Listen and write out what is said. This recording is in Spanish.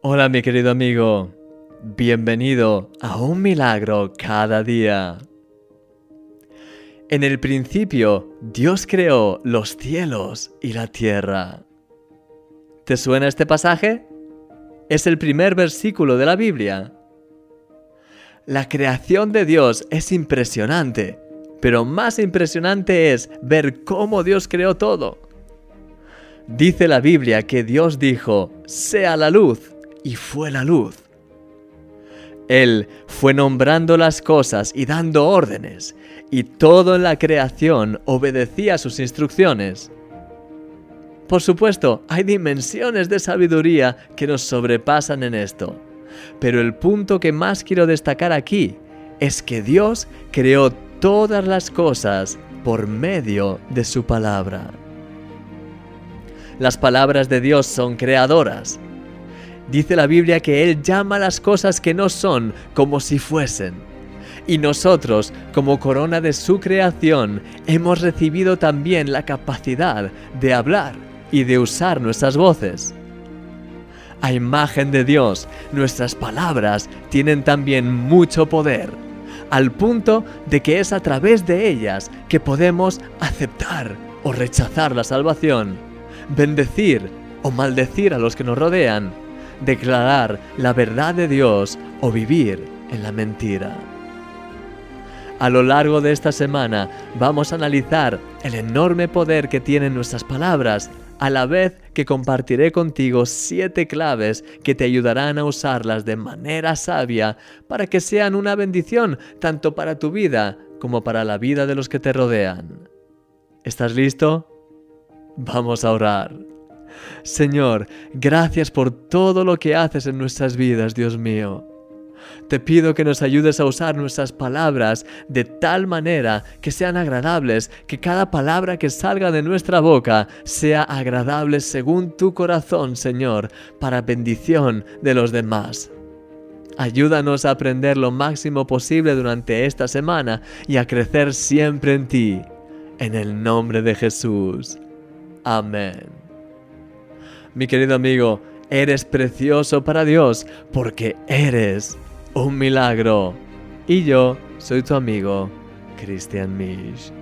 Hola mi querido amigo, bienvenido a un milagro cada día. En el principio Dios creó los cielos y la tierra. ¿Te suena este pasaje? Es el primer versículo de la Biblia. La creación de Dios es impresionante, pero más impresionante es ver cómo Dios creó todo. Dice la Biblia que Dios dijo, sea la luz y fue la luz. Él fue nombrando las cosas y dando órdenes, y todo en la creación obedecía sus instrucciones. Por supuesto, hay dimensiones de sabiduría que nos sobrepasan en esto, pero el punto que más quiero destacar aquí es que Dios creó todas las cosas por medio de su palabra. Las palabras de Dios son creadoras, Dice la Biblia que Él llama las cosas que no son como si fuesen. Y nosotros, como corona de su creación, hemos recibido también la capacidad de hablar y de usar nuestras voces. A imagen de Dios, nuestras palabras tienen también mucho poder, al punto de que es a través de ellas que podemos aceptar o rechazar la salvación, bendecir o maldecir a los que nos rodean, declarar la verdad de Dios o vivir en la mentira. A lo largo de esta semana vamos a analizar el enorme poder que tienen nuestras palabras, a la vez que compartiré contigo siete claves que te ayudarán a usarlas de manera sabia para que sean una bendición tanto para tu vida como para la vida de los que te rodean. ¿Estás listo? Vamos a orar. Señor, gracias por todo lo que haces en nuestras vidas, Dios mío. Te pido que nos ayudes a usar nuestras palabras de tal manera que sean agradables, que cada palabra que salga de nuestra boca sea agradable según tu corazón, Señor, para bendición de los demás. Ayúdanos a aprender lo máximo posible durante esta semana y a crecer siempre en ti. En el nombre de Jesús. Amén. Mi querido amigo, eres precioso para Dios porque eres un milagro. Y yo soy tu amigo, Christian Misch.